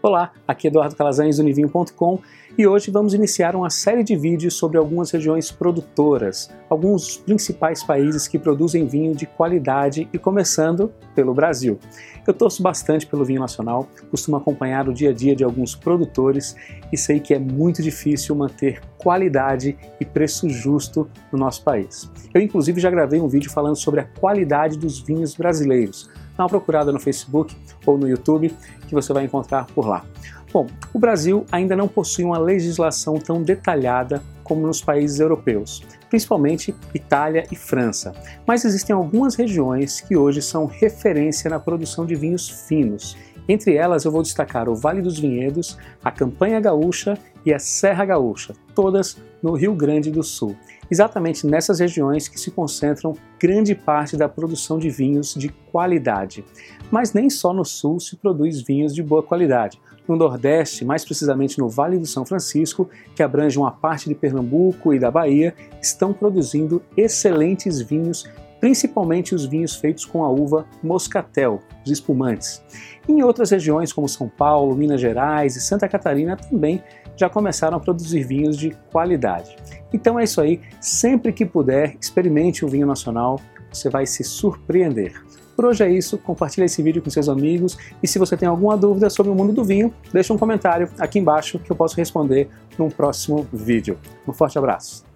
Olá, aqui é Eduardo Calazans do Nivinho.com e hoje vamos iniciar uma série de vídeos sobre algumas regiões produtoras, alguns principais países que produzem vinho de qualidade e começando pelo Brasil. Eu torço bastante pelo vinho nacional, costumo acompanhar o dia a dia de alguns produtores e sei que é muito difícil manter qualidade e preço justo no nosso país. Eu inclusive já gravei um vídeo falando sobre a qualidade dos vinhos brasileiros Dá uma procurada no Facebook ou no YouTube que você vai encontrar por lá. Bom, o Brasil ainda não possui uma legislação tão detalhada como nos países europeus, principalmente Itália e França. Mas existem algumas regiões que hoje são referência na produção de vinhos finos. Entre elas eu vou destacar o Vale dos Vinhedos, a Campanha Gaúcha e a Serra Gaúcha, todas no Rio Grande do Sul exatamente nessas regiões que se concentram grande parte da produção de vinhos de qualidade. Mas nem só no sul se produz vinhos de boa qualidade. No Nordeste, mais precisamente no Vale do São Francisco, que abrange uma parte de Pernambuco e da Bahia, estão produzindo excelentes vinhos, principalmente os vinhos feitos com a uva moscatel, os espumantes. Em outras regiões, como São Paulo, Minas Gerais e Santa Catarina, também já começaram a produzir vinhos de qualidade. Então é isso aí, sempre que puder, experimente o vinho nacional, você vai se surpreender. Por hoje é isso, compartilhe esse vídeo com seus amigos e se você tem alguma dúvida sobre o mundo do vinho, deixe um comentário aqui embaixo que eu posso responder num próximo vídeo. Um forte abraço!